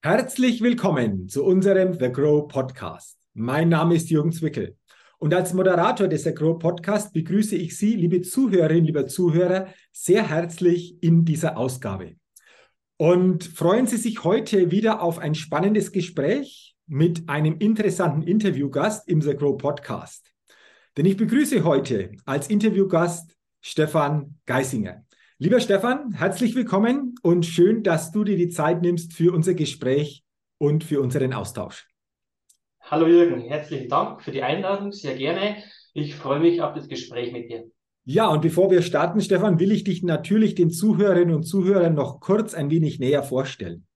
Herzlich willkommen zu unserem The Grow Podcast. Mein Name ist Jürgen Zwickel und als Moderator des The Grow Podcast begrüße ich Sie, liebe Zuhörerinnen, lieber Zuhörer, sehr herzlich in dieser Ausgabe. Und freuen Sie sich heute wieder auf ein spannendes Gespräch mit einem interessanten Interviewgast im The Grow Podcast. Denn ich begrüße heute als Interviewgast Stefan Geisinger. Lieber Stefan, herzlich willkommen und schön, dass du dir die Zeit nimmst für unser Gespräch und für unseren Austausch. Hallo Jürgen, herzlichen Dank für die Einladung, sehr gerne. Ich freue mich auf das Gespräch mit dir. Ja, und bevor wir starten, Stefan, will ich dich natürlich den Zuhörerinnen und Zuhörern noch kurz ein wenig näher vorstellen.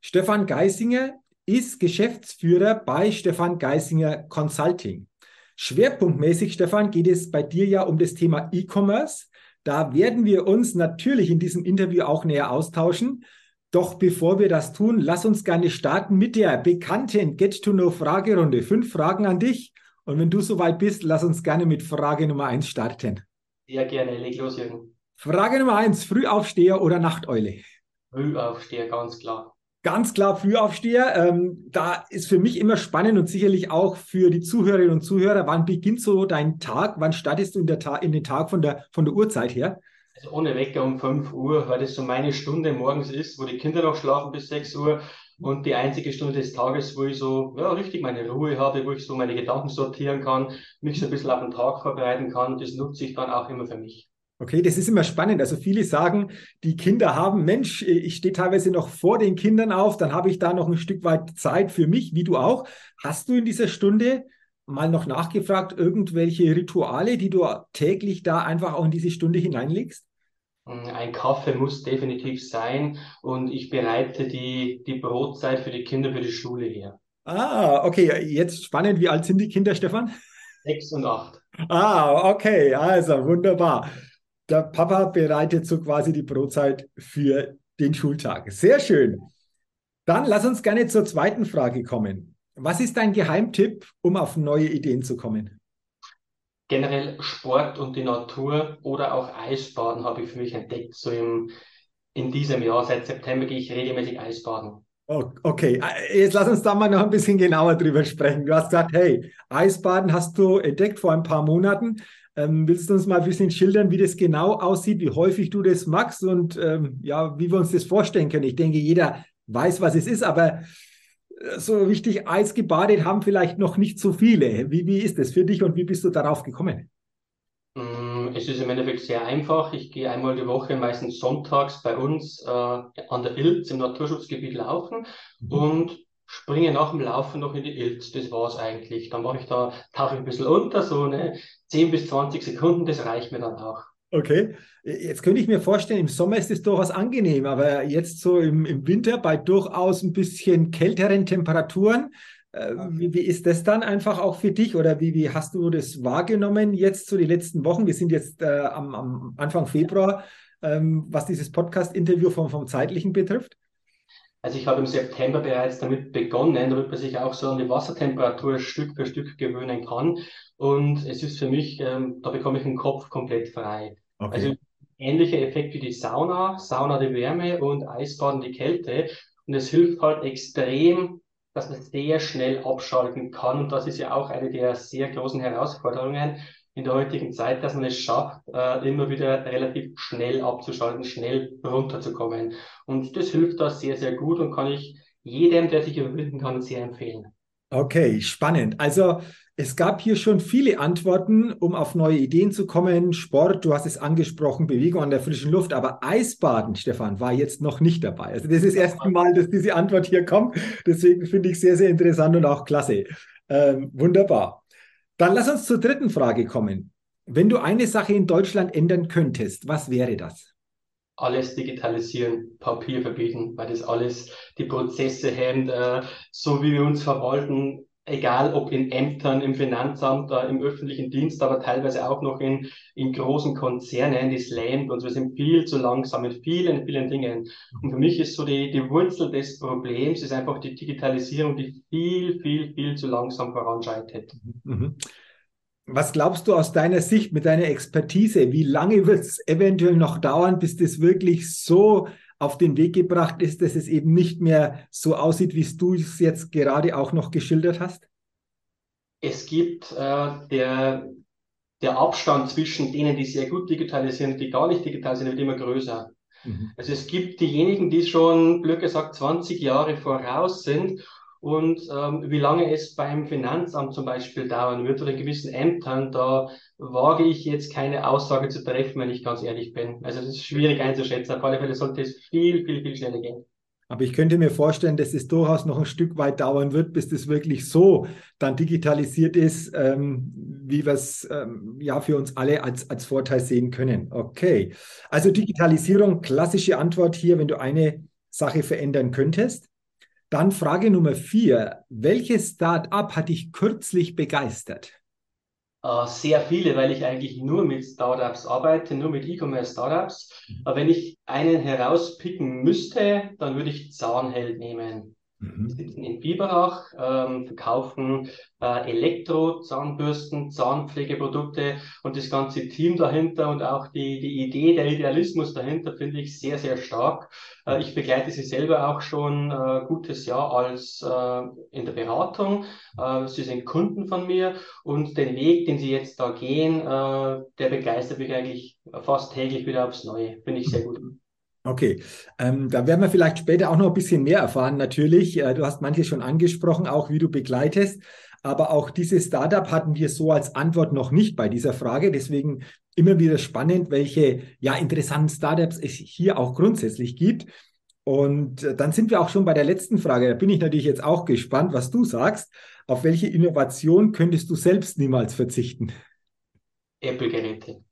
Stefan Geisinger ist Geschäftsführer bei Stefan Geisinger Consulting. Schwerpunktmäßig, Stefan, geht es bei dir ja um das Thema E-Commerce da werden wir uns natürlich in diesem Interview auch näher austauschen. Doch bevor wir das tun, lass uns gerne starten mit der bekannten Get-to-Know-Fragerunde. Fünf Fragen an dich. Und wenn du soweit bist, lass uns gerne mit Frage Nummer eins starten. Ja, gerne. Leg los, Jürgen. Frage Nummer eins: Frühaufsteher oder Nachteule? Frühaufsteher, ganz klar. Ganz klar Frühaufsteher. Ähm, da ist für mich immer spannend und sicherlich auch für die Zuhörerinnen und Zuhörer, wann beginnt so dein Tag? Wann startest du in, der Ta in den Tag von der, von der Uhrzeit her? Also ohne Wecker um 5 Uhr, weil das so meine Stunde morgens ist, wo die Kinder noch schlafen bis 6 Uhr und die einzige Stunde des Tages, wo ich so ja, richtig meine Ruhe habe, wo ich so meine Gedanken sortieren kann, mich so ein bisschen auf den Tag vorbereiten kann. Das nutze ich dann auch immer für mich. Okay, das ist immer spannend. Also viele sagen, die Kinder haben, Mensch, ich stehe teilweise noch vor den Kindern auf, dann habe ich da noch ein Stück weit Zeit für mich, wie du auch. Hast du in dieser Stunde mal noch nachgefragt, irgendwelche Rituale, die du täglich da einfach auch in diese Stunde hineinlegst? Ein Kaffee muss definitiv sein und ich bereite die, die Brotzeit für die Kinder für die Schule her. Ah, okay. Jetzt spannend. Wie alt sind die Kinder, Stefan? Sechs und acht. Ah, okay. Also wunderbar der Papa bereitet so quasi die Brotzeit für den Schultag. Sehr schön. Dann lass uns gerne zur zweiten Frage kommen. Was ist dein Geheimtipp, um auf neue Ideen zu kommen? Generell Sport und die Natur oder auch Eisbaden habe ich für mich entdeckt. So im, in diesem Jahr, seit September gehe ich regelmäßig Eisbaden. Okay, jetzt lass uns da mal noch ein bisschen genauer drüber sprechen. Du hast gesagt, hey, Eisbaden hast du entdeckt vor ein paar Monaten. Ähm, willst du uns mal ein bisschen schildern, wie das genau aussieht, wie häufig du das magst und ähm, ja, wie wir uns das vorstellen können? Ich denke, jeder weiß, was es ist, aber äh, so richtig Eis gebadet haben vielleicht noch nicht so viele. Wie, wie ist das für dich und wie bist du darauf gekommen? Mm, es ist im Endeffekt sehr einfach. Ich gehe einmal die Woche, meistens sonntags, bei uns äh, an der Ilz im Naturschutzgebiet laufen mhm. und springe nach dem Laufen noch in die Ilz. Das war's eigentlich. Dann mache ich da, tauche ich ein bisschen unter, so eine 10 bis 20 Sekunden, das reicht mir dann auch. Okay, jetzt könnte ich mir vorstellen, im Sommer ist es durchaus angenehm, aber jetzt so im, im Winter bei durchaus ein bisschen kälteren Temperaturen, äh, wie, wie, ist das dann einfach auch für dich oder wie, wie hast du das wahrgenommen jetzt so die letzten Wochen? Wir sind jetzt äh, am, am, Anfang Februar, ähm, was dieses Podcast-Interview vom, vom zeitlichen betrifft. Also ich habe im September bereits damit begonnen, damit man sich auch so an die Wassertemperatur Stück für Stück gewöhnen kann. Und es ist für mich, ähm, da bekomme ich den Kopf komplett frei. Okay. Also ähnlicher Effekt wie die Sauna, Sauna die Wärme und Eisbaden die Kälte. Und es hilft halt extrem, dass man sehr schnell abschalten kann. Und das ist ja auch eine der sehr großen Herausforderungen in der heutigen Zeit, dass man es schafft, äh, immer wieder relativ schnell abzuschalten, schnell runterzukommen. Und das hilft da sehr, sehr gut und kann ich jedem, der sich überwinden kann, sehr empfehlen. Okay, spannend. Also es gab hier schon viele Antworten, um auf neue Ideen zu kommen. Sport, du hast es angesprochen, Bewegung an der frischen Luft, aber Eisbaden, Stefan, war jetzt noch nicht dabei. Also das ist das erste Mal, dass diese Antwort hier kommt. Deswegen finde ich sehr, sehr interessant und auch klasse. Ähm, wunderbar. Dann lass uns zur dritten Frage kommen. Wenn du eine Sache in Deutschland ändern könntest, was wäre das? alles digitalisieren, Papier verbieten, weil das alles die Prozesse hemmt, äh, so wie wir uns verwalten, egal ob in Ämtern, im Finanzamt, äh, im öffentlichen Dienst, aber teilweise auch noch in, in großen Konzernen, die slammt und wir sind viel zu langsam mit vielen, vielen Dingen. Und für mich ist so die, die Wurzel des Problems ist einfach die Digitalisierung, die viel, viel, viel zu langsam voranschreitet. Mhm. Was glaubst du aus deiner Sicht mit deiner Expertise? Wie lange wird es eventuell noch dauern, bis das wirklich so auf den Weg gebracht ist, dass es eben nicht mehr so aussieht, wie du es jetzt gerade auch noch geschildert hast? Es gibt äh, der, der Abstand zwischen denen, die sehr gut digitalisieren und die gar nicht digitalisieren, wird immer größer. Mhm. Also es gibt diejenigen, die schon, blöd gesagt, 20 Jahre voraus sind und ähm, wie lange es beim Finanzamt zum Beispiel dauern wird oder in gewissen Ämtern, da wage ich jetzt keine Aussage zu treffen, wenn ich ganz ehrlich bin. Also das ist schwierig einzuschätzen. Auf alle Fälle sollte es viel, viel, viel schneller gehen. Aber ich könnte mir vorstellen, dass es durchaus noch ein Stück weit dauern wird, bis das wirklich so dann digitalisiert ist, ähm, wie wir es ähm, ja für uns alle als, als Vorteil sehen können. Okay. Also Digitalisierung, klassische Antwort hier, wenn du eine Sache verändern könntest. Dann Frage Nummer vier. Welches Start-up hat dich kürzlich begeistert? Uh, sehr viele, weil ich eigentlich nur mit Startups arbeite, nur mit E-Commerce-Startups. Mhm. Aber wenn ich einen herauspicken müsste, dann würde ich Zahnheld nehmen. Mhm. Wir sitzen in Biberach, ähm, verkaufen äh, Elektro-Zahnbürsten, Zahnpflegeprodukte und das ganze Team dahinter und auch die, die Idee, der Idealismus dahinter finde ich sehr, sehr stark. Äh, ich begleite sie selber auch schon äh, gutes Jahr als äh, in der Beratung. Äh, sie sind Kunden von mir und den Weg, den sie jetzt da gehen, äh, der begeistert mich eigentlich fast täglich wieder aufs Neue. Finde ich sehr gut. Okay, ähm, da werden wir vielleicht später auch noch ein bisschen mehr erfahren. Natürlich, äh, du hast manches schon angesprochen, auch wie du begleitest. Aber auch dieses Startup hatten wir so als Antwort noch nicht bei dieser Frage. Deswegen immer wieder spannend, welche ja interessanten Startups es hier auch grundsätzlich gibt. Und äh, dann sind wir auch schon bei der letzten Frage. Da bin ich natürlich jetzt auch gespannt, was du sagst. Auf welche Innovation könntest du selbst niemals verzichten? Apple-Geräte.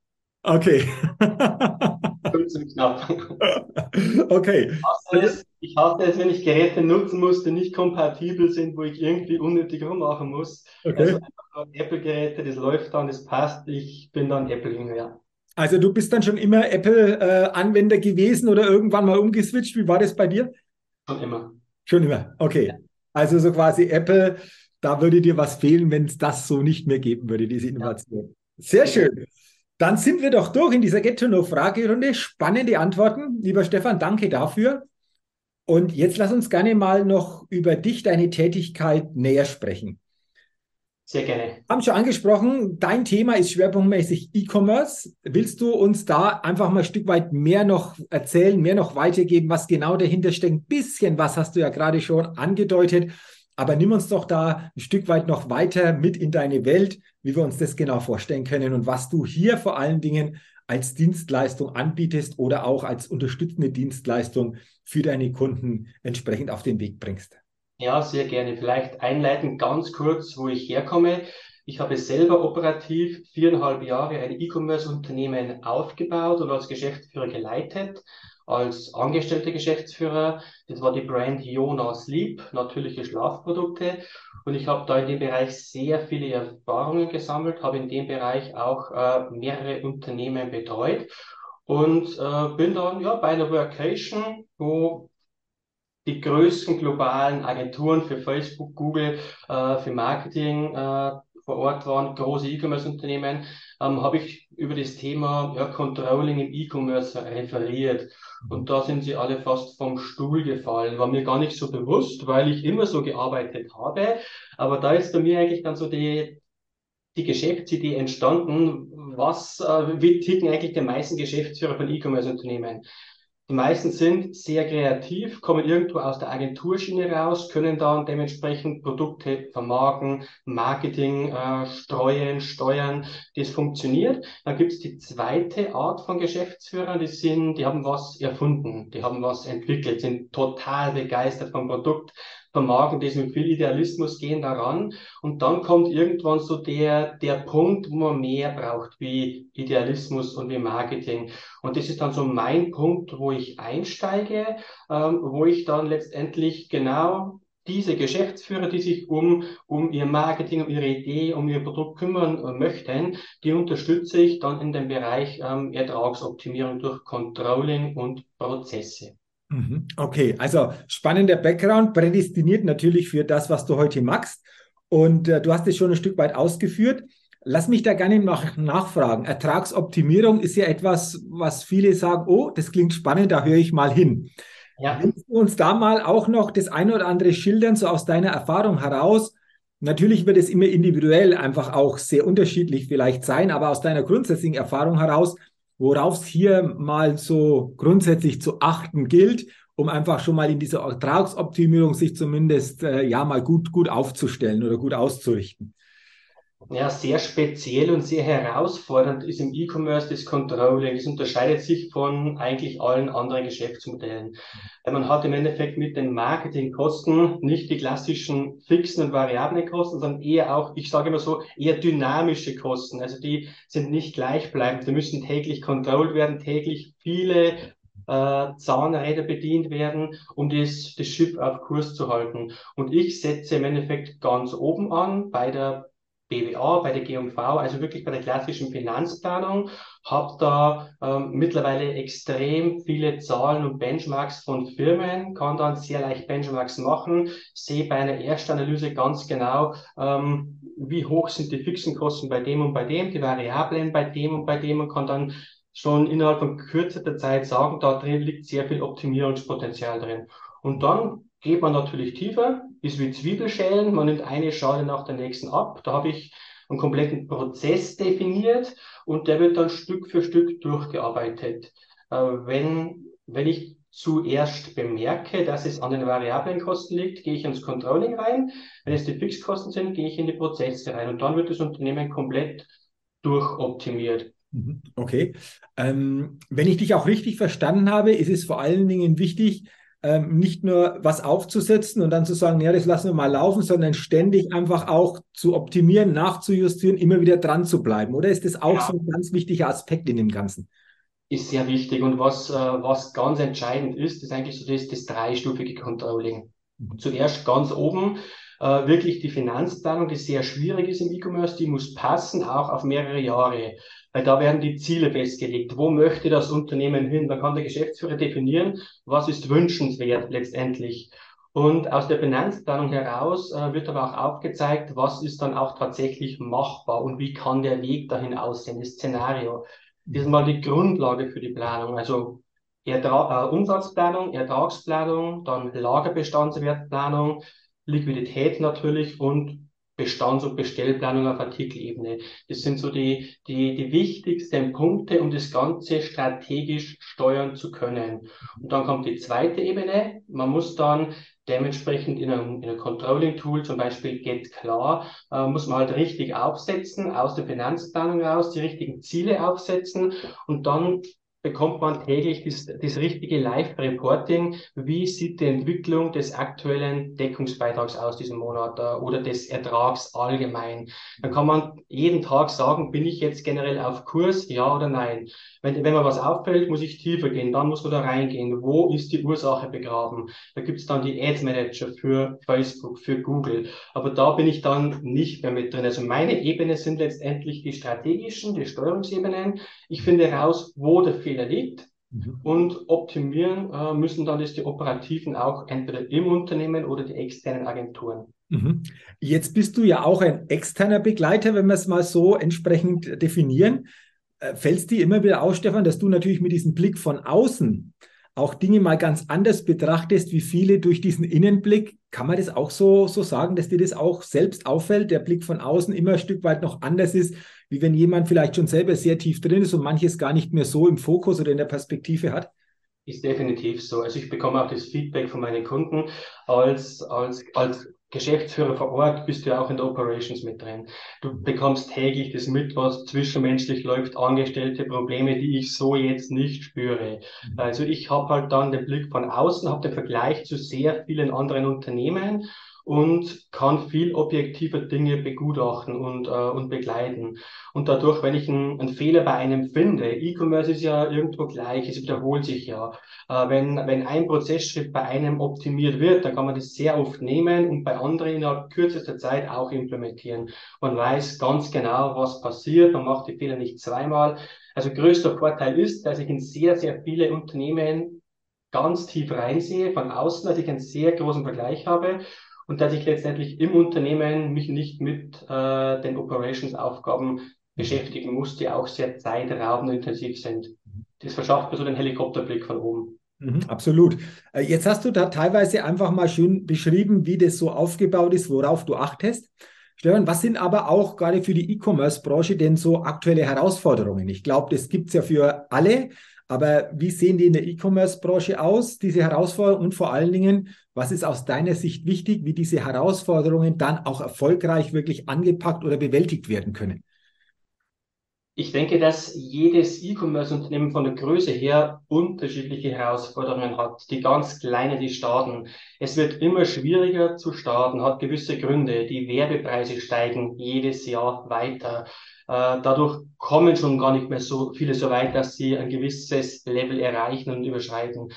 Okay. 15 knapp. Okay. Ich hasse, es, ich hasse es, wenn ich Geräte nutzen muss, die nicht kompatibel sind, wo ich irgendwie unnötig rummachen muss. Okay. Also Apple-Geräte, das läuft dann, das passt. Ich bin dann Apple-Jünger, ja. Also du bist dann schon immer Apple-Anwender gewesen oder irgendwann mal umgeswitcht. Wie war das bei dir? Schon immer. Schon immer, okay. Also so quasi Apple, da würde dir was fehlen, wenn es das so nicht mehr geben würde, diese Innovation. Ja. Sehr schön. Dann sind wir doch durch in dieser Get-to-Know-Fragerunde. Spannende Antworten. Lieber Stefan, danke dafür. Und jetzt lass uns gerne mal noch über dich, deine Tätigkeit näher sprechen. Sehr gerne. Haben schon angesprochen, dein Thema ist schwerpunktmäßig E-Commerce. Willst du uns da einfach mal ein Stück weit mehr noch erzählen, mehr noch weitergeben, was genau dahinter steckt? Ein bisschen was hast du ja gerade schon angedeutet, aber nimm uns doch da ein Stück weit noch weiter mit in deine Welt, wie wir uns das genau vorstellen können und was du hier vor allen Dingen als Dienstleistung anbietest oder auch als unterstützende Dienstleistung für deine Kunden entsprechend auf den Weg bringst. Ja, sehr gerne. Vielleicht einleitend ganz kurz, wo ich herkomme. Ich habe selber operativ viereinhalb Jahre ein E-Commerce-Unternehmen aufgebaut und als Geschäftsführer geleitet als angestellter Geschäftsführer. Das war die Brand Yona Sleep, natürliche Schlafprodukte. Und ich habe da in dem Bereich sehr viele Erfahrungen gesammelt, habe in dem Bereich auch äh, mehrere Unternehmen betreut und äh, bin dann ja bei einer Workation, wo die größten globalen Agenturen für Facebook, Google, äh, für Marketing äh, vor Ort waren, große E-Commerce-Unternehmen, ähm, habe ich über das Thema ja, Controlling im E-Commerce referiert. Und da sind sie alle fast vom Stuhl gefallen. War mir gar nicht so bewusst, weil ich immer so gearbeitet habe. Aber da ist bei mir eigentlich dann so die, die Geschäftsidee entstanden. Was, äh, wie ticken eigentlich die meisten Geschäftsführer von E-Commerce-Unternehmen? Die meisten sind sehr kreativ, kommen irgendwo aus der Agenturschiene raus, können dann dementsprechend Produkte vermarkten, Marketing äh, streuen, steuern. Das funktioniert. Dann gibt es die zweite Art von Geschäftsführern, die sind, die haben was erfunden, die haben was entwickelt, sind total begeistert vom Produkt, vermarkten das mit viel Idealismus, gehen daran und dann kommt irgendwann so der, der Punkt, wo man mehr braucht, wie Idealismus und wie Marketing. Und das ist dann so mein Punkt, wo ich einsteige, ähm, wo ich dann letztendlich genau diese Geschäftsführer, die sich um, um ihr Marketing, um ihre Idee, um ihr Produkt kümmern äh, möchten, die unterstütze ich dann in dem Bereich ähm, Ertragsoptimierung durch Controlling und Prozesse. Mhm. Okay, also spannender Background, prädestiniert natürlich für das, was du heute machst. Und äh, du hast es schon ein Stück weit ausgeführt. lass mich da gerne noch nachfragen. Ertragsoptimierung ist ja etwas, was viele sagen, oh, das klingt spannend, da höre ich mal hin. Ja. Willst du uns da mal auch noch das eine oder andere schildern, so aus deiner Erfahrung heraus? Natürlich wird es immer individuell einfach auch sehr unterschiedlich vielleicht sein, aber aus deiner grundsätzlichen Erfahrung heraus, worauf es hier mal so grundsätzlich zu achten gilt, um einfach schon mal in dieser Ertragsoptimierung sich zumindest äh, ja mal gut, gut aufzustellen oder gut auszurichten. Ja, sehr speziell und sehr herausfordernd ist im E-Commerce das Controlling. Es unterscheidet sich von eigentlich allen anderen Geschäftsmodellen. Man hat im Endeffekt mit den Marketingkosten nicht die klassischen fixen und variablen Kosten, sondern eher auch, ich sage immer so, eher dynamische Kosten. Also die sind nicht gleichbleibend. Die müssen täglich kontrolliert werden, täglich viele äh, Zahnräder bedient werden, um das, das Schiff auf Kurs zu halten. Und ich setze im Endeffekt ganz oben an bei der BWA, bei der GMV, also wirklich bei der klassischen Finanzplanung, habe da ähm, mittlerweile extrem viele Zahlen und Benchmarks von Firmen, kann dann sehr leicht Benchmarks machen, sehe bei einer Erstanalyse ganz genau, ähm, wie hoch sind die fixen Kosten bei dem und bei dem, die Variablen bei dem und bei dem und kann dann schon innerhalb von kürzester Zeit sagen, da drin liegt sehr viel Optimierungspotenzial drin. Und dann geht man natürlich tiefer, ist wie Zwiebelschälen, man nimmt eine Schale nach der nächsten ab. Da habe ich einen kompletten Prozess definiert und der wird dann Stück für Stück durchgearbeitet. Äh, wenn, wenn ich zuerst bemerke, dass es an den variablen Kosten liegt, gehe ich ins Controlling rein. Wenn es die Fixkosten sind, gehe ich in die Prozesse rein und dann wird das Unternehmen komplett durchoptimiert. Mhm. Okay. Ähm, wenn ich dich auch richtig verstanden habe, ist es vor allen Dingen wichtig, ähm, nicht nur was aufzusetzen und dann zu sagen, ja, das lassen wir mal laufen, sondern ständig einfach auch zu optimieren, nachzujustieren, immer wieder dran zu bleiben. Oder ist das auch ja. so ein ganz wichtiger Aspekt in dem Ganzen? Ist sehr wichtig. Und was, äh, was ganz entscheidend ist, ist eigentlich so das, das dreistufige Controlling. Mhm. Zuerst ganz oben äh, wirklich die Finanzplanung, die sehr schwierig ist im E-Commerce, die muss passen, auch auf mehrere Jahre. Weil da werden die Ziele festgelegt. Wo möchte das Unternehmen hin? Da kann der Geschäftsführer definieren, was ist wünschenswert letztendlich. Und aus der Finanzplanung heraus äh, wird aber auch aufgezeigt, was ist dann auch tatsächlich machbar und wie kann der Weg dahin aussehen, das Szenario. Das ist mal die Grundlage für die Planung. Also Ertra äh, Umsatzplanung, Ertragsplanung, dann Lagerbestandswertplanung, Liquidität natürlich und Bestands- und Bestellplanung auf Artikelebene. Das sind so die, die, die wichtigsten Punkte, um das Ganze strategisch steuern zu können. Und dann kommt die zweite Ebene. Man muss dann dementsprechend in einem, in einem Controlling-Tool, zum Beispiel GetKlar, äh, muss man halt richtig aufsetzen, aus der Finanzplanung raus, die richtigen Ziele aufsetzen und dann bekommt man täglich das, das richtige Live-Reporting. Wie sieht die Entwicklung des aktuellen Deckungsbeitrags aus diesem Monat äh, oder des Ertrags allgemein? Dann kann man jeden Tag sagen, bin ich jetzt generell auf Kurs, ja oder nein? Wenn, wenn mir was auffällt, muss ich tiefer gehen, dann muss man da reingehen. Wo ist die Ursache begraben? Da gibt es dann die Ads Manager für Facebook, für Google. Aber da bin ich dann nicht mehr mit drin. Also meine Ebene sind letztendlich die strategischen, die Steuerungsebenen. Ich finde raus, wo der Fehler liegt. Mhm. Und optimieren äh, müssen dann das die Operativen auch entweder im Unternehmen oder die externen Agenturen. Mhm. Jetzt bist du ja auch ein externer Begleiter, wenn wir es mal so entsprechend definieren. Äh, fällt es dir immer wieder auf, Stefan, dass du natürlich mit diesem Blick von außen auch Dinge mal ganz anders betrachtest, wie viele durch diesen Innenblick. Kann man das auch so, so sagen, dass dir das auch selbst auffällt, der Blick von außen immer ein Stück weit noch anders ist, wie wenn jemand vielleicht schon selber sehr tief drin ist und manches gar nicht mehr so im Fokus oder in der Perspektive hat? Ist definitiv so. Also ich bekomme auch das Feedback von meinen Kunden als, als, als Geschäftsführer vor Ort bist du ja auch in der Operations mit drin. Du bekommst täglich das mit, was zwischenmenschlich läuft, angestellte Probleme, die ich so jetzt nicht spüre. Mhm. Also ich habe halt dann den Blick von außen, habe den Vergleich zu sehr vielen anderen Unternehmen und kann viel objektiver Dinge begutachten und, äh, und begleiten. Und dadurch, wenn ich einen, einen Fehler bei einem finde, E-Commerce ist ja irgendwo gleich, es wiederholt sich ja. Äh, wenn, wenn ein Prozessschritt bei einem optimiert wird, dann kann man das sehr oft nehmen und bei anderen innerhalb kürzester Zeit auch implementieren. Man weiß ganz genau, was passiert, man macht die Fehler nicht zweimal. Also größter Vorteil ist, dass ich in sehr, sehr viele Unternehmen ganz tief reinsehe von außen, dass ich einen sehr großen Vergleich habe und dass ich letztendlich im Unternehmen mich nicht mit äh, den Operations-Aufgaben beschäftigen muss, die auch sehr zeitraubend intensiv sind. Das verschafft mir so den Helikopterblick von oben. Mhm, absolut. Äh, jetzt hast du da teilweise einfach mal schön beschrieben, wie das so aufgebaut ist, worauf du achtest. Stefan, was sind aber auch gerade für die E-Commerce-Branche denn so aktuelle Herausforderungen? Ich glaube, das gibt es ja für alle, aber wie sehen die in der E-Commerce-Branche aus, diese Herausforderungen? Und vor allen Dingen, was ist aus deiner Sicht wichtig, wie diese Herausforderungen dann auch erfolgreich wirklich angepackt oder bewältigt werden können? Ich denke, dass jedes E-Commerce-Unternehmen von der Größe her unterschiedliche Herausforderungen hat. Die ganz kleinen, die starten. Es wird immer schwieriger zu starten, hat gewisse Gründe. Die Werbepreise steigen jedes Jahr weiter. Äh, dadurch kommen schon gar nicht mehr so viele so weit, dass sie ein gewisses Level erreichen und überschreiten.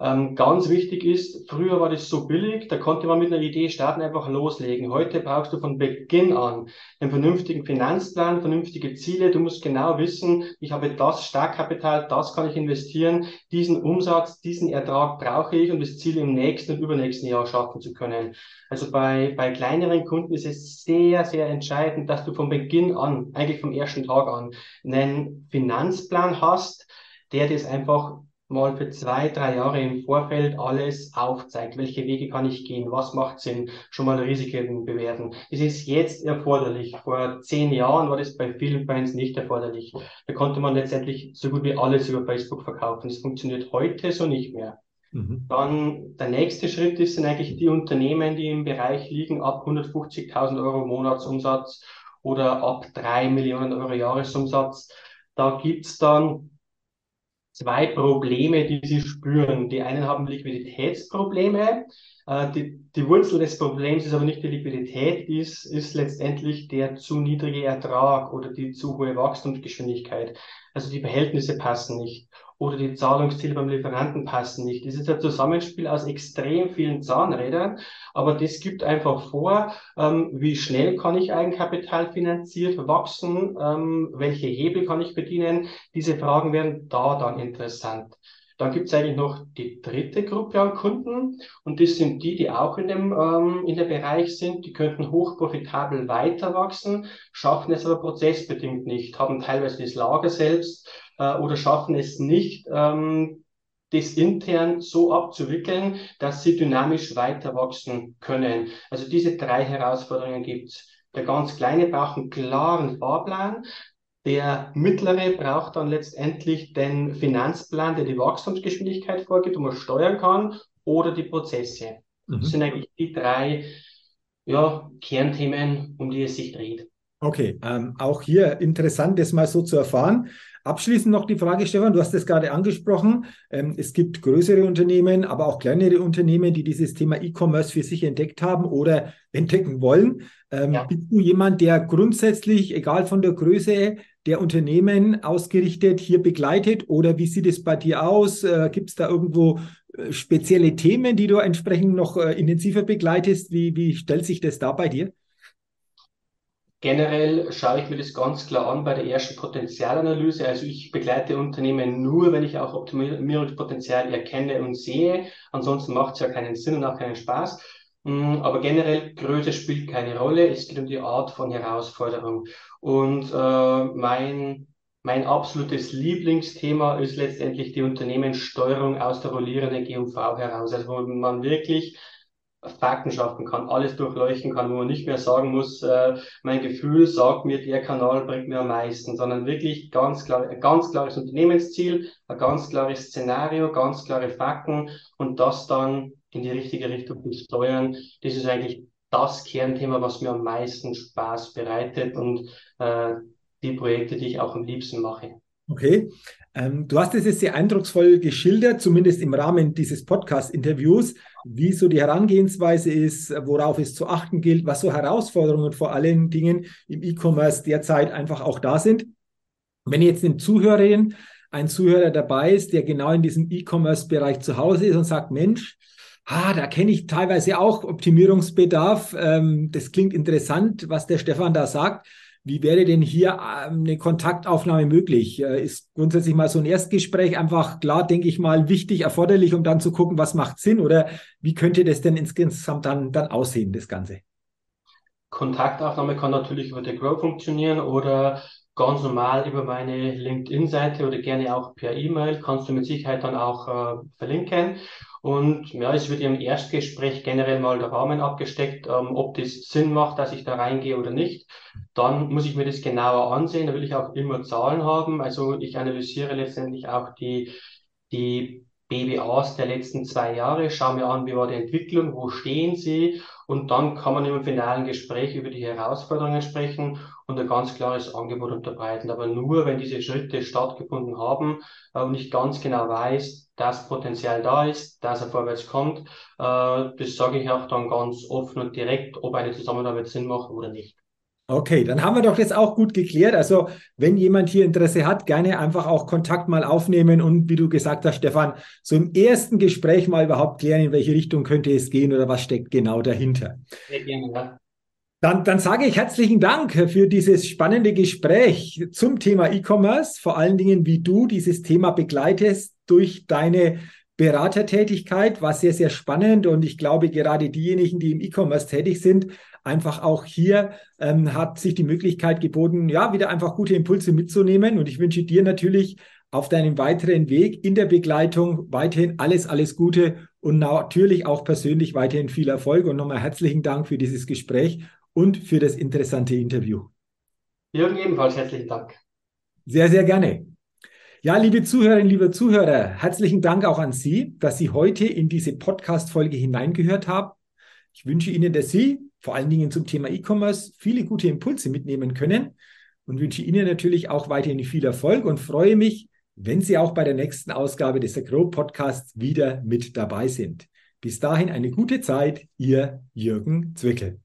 Ähm, ganz wichtig ist, früher war das so billig, da konnte man mit einer Idee starten, einfach loslegen. Heute brauchst du von Beginn an einen vernünftigen Finanzplan, vernünftige Ziele. Du musst genau wissen, ich habe das Startkapital, das kann ich investieren, diesen Umsatz, diesen Ertrag brauche ich, um das Ziel im nächsten und übernächsten Jahr schaffen zu können. Also bei, bei kleineren Kunden ist es sehr, sehr entscheidend, dass du von Beginn an, eigentlich vom ersten Tag an, einen Finanzplan hast, der das einfach mal für zwei, drei Jahre im Vorfeld alles aufzeigt. Welche Wege kann ich gehen? Was macht Sinn? Schon mal Risiken bewerten. Es ist jetzt erforderlich. Vor zehn Jahren war das bei vielen Brands nicht erforderlich. Da konnte man letztendlich so gut wie alles über Facebook verkaufen. Das funktioniert heute so nicht mehr. Mhm. Dann der nächste Schritt ist, sind eigentlich die Unternehmen, die im Bereich liegen ab 150.000 Euro Monatsumsatz oder ab drei Millionen Euro Jahresumsatz. Da gibt's dann zwei Probleme, die sie spüren. Die einen haben Liquiditätsprobleme. Äh, die, die Wurzel des Problems ist aber nicht die Liquidität, ist, ist letztendlich der zu niedrige Ertrag oder die zu hohe Wachstumsgeschwindigkeit. Also die Verhältnisse passen nicht oder die Zahlungsziele beim Lieferanten passen nicht. Das ist ein Zusammenspiel aus extrem vielen Zahnrädern, aber das gibt einfach vor, ähm, wie schnell kann ich Eigenkapital finanziert wachsen, ähm, welche Hebel kann ich bedienen. Diese Fragen werden da dann interessant. Dann gibt es eigentlich noch die dritte Gruppe an Kunden und das sind die, die auch in dem, ähm, in dem Bereich sind. Die könnten hochprofitabel weiter wachsen, schaffen es aber prozessbedingt nicht, haben teilweise das Lager selbst äh, oder schaffen es nicht, ähm, das intern so abzuwickeln, dass sie dynamisch weiter wachsen können. Also diese drei Herausforderungen gibt's. Der ganz Kleine braucht einen klaren Fahrplan. Der Mittlere braucht dann letztendlich den Finanzplan, der die Wachstumsgeschwindigkeit vorgibt, wo man steuern kann, oder die Prozesse. Mhm. Das sind eigentlich die drei ja, Kernthemen, um die es sich dreht. Okay, ähm, auch hier interessant, das mal so zu erfahren. Abschließend noch die Frage, Stefan, du hast es gerade angesprochen. Ähm, es gibt größere Unternehmen, aber auch kleinere Unternehmen, die dieses Thema E-Commerce für sich entdeckt haben oder entdecken wollen. Ähm, ja. Bist du jemand, der grundsätzlich, egal von der Größe der Unternehmen ausgerichtet, hier begleitet? Oder wie sieht es bei dir aus? Äh, gibt es da irgendwo äh, spezielle Themen, die du entsprechend noch äh, intensiver begleitest? Wie, wie stellt sich das da bei dir? Generell schaue ich mir das ganz klar an bei der ersten Potenzialanalyse. Also ich begleite Unternehmen nur, wenn ich auch Optimierungspotenzial erkenne und sehe. Ansonsten macht es ja keinen Sinn und auch keinen Spaß. Mm, aber generell, Größe spielt keine Rolle. Es geht um die Art von Herausforderung. Und äh, mein, mein absolutes Lieblingsthema ist letztendlich die Unternehmenssteuerung aus der rollierenden GMV heraus. Also wo man wirklich Fakten schaffen kann, alles durchleuchten kann, wo man nicht mehr sagen muss, äh, mein Gefühl sagt mir, der Kanal bringt mir am meisten, sondern wirklich ganz klar, ein ganz klares Unternehmensziel, ein ganz klares Szenario, ganz klare Fakten und das dann in die richtige Richtung zu steuern. Das ist eigentlich das Kernthema, was mir am meisten Spaß bereitet und äh, die Projekte, die ich auch am liebsten mache. Okay. Ähm, du hast es jetzt sehr eindrucksvoll geschildert, zumindest im Rahmen dieses Podcast-Interviews, wie so die Herangehensweise ist, worauf es zu achten gilt, was so Herausforderungen vor allen Dingen im E-Commerce derzeit einfach auch da sind. Wenn jetzt eine Zuhörerin, ein Zuhörer dabei ist, der genau in diesem E-Commerce-Bereich zu Hause ist und sagt, Mensch, ah, da kenne ich teilweise auch Optimierungsbedarf. Ähm, das klingt interessant, was der Stefan da sagt wie wäre denn hier ähm, eine Kontaktaufnahme möglich? Äh, ist grundsätzlich mal so ein Erstgespräch einfach klar, denke ich mal, wichtig, erforderlich, um dann zu gucken, was macht Sinn oder wie könnte das denn insgesamt dann, dann aussehen, das Ganze? Kontaktaufnahme kann natürlich über The Grow funktionieren oder ganz normal über meine LinkedIn-Seite oder gerne auch per E-Mail. Kannst du mit Sicherheit dann auch äh, verlinken. Und ja, es wird im Erstgespräch generell mal der Rahmen abgesteckt, ähm, ob das Sinn macht, dass ich da reingehe oder nicht. Dann muss ich mir das genauer ansehen. Da will ich auch immer Zahlen haben. Also ich analysiere letztendlich auch die, die BBAs der letzten zwei Jahre, schaue mir an, wie war die Entwicklung, wo stehen sie und dann kann man im finalen Gespräch über die Herausforderungen sprechen und ein ganz klares Angebot unterbreiten. Aber nur, wenn diese Schritte stattgefunden haben äh, und ich ganz genau weiß, dass Potenzial da ist, dass er vorwärts kommt, äh, das sage ich auch dann ganz offen und direkt, ob eine Zusammenarbeit Sinn macht oder nicht. Okay, dann haben wir doch das auch gut geklärt. Also, wenn jemand hier Interesse hat, gerne einfach auch Kontakt mal aufnehmen und wie du gesagt hast, Stefan, so im ersten Gespräch mal überhaupt klären, in welche Richtung könnte es gehen oder was steckt genau dahinter. Sehr gerne, ja. Dann, dann sage ich herzlichen Dank für dieses spannende Gespräch zum Thema E-Commerce, vor allen Dingen, wie du dieses Thema begleitest durch deine Beratertätigkeit, war sehr, sehr spannend und ich glaube, gerade diejenigen, die im E-Commerce tätig sind, einfach auch hier ähm, hat sich die Möglichkeit geboten, ja, wieder einfach gute Impulse mitzunehmen. Und ich wünsche dir natürlich auf deinem weiteren Weg in der Begleitung weiterhin alles, alles Gute und natürlich auch persönlich weiterhin viel Erfolg. Und nochmal herzlichen Dank für dieses Gespräch und für das interessante Interview. Jürgen, ebenfalls herzlichen Dank. Sehr, sehr gerne. Ja, liebe Zuhörerinnen, liebe Zuhörer, herzlichen Dank auch an Sie, dass Sie heute in diese Podcast-Folge hineingehört haben. Ich wünsche Ihnen, dass Sie vor allen Dingen zum Thema E-Commerce viele gute Impulse mitnehmen können und wünsche Ihnen natürlich auch weiterhin viel Erfolg und freue mich, wenn Sie auch bei der nächsten Ausgabe des Agro Podcasts wieder mit dabei sind. Bis dahin eine gute Zeit, Ihr Jürgen Zwickel.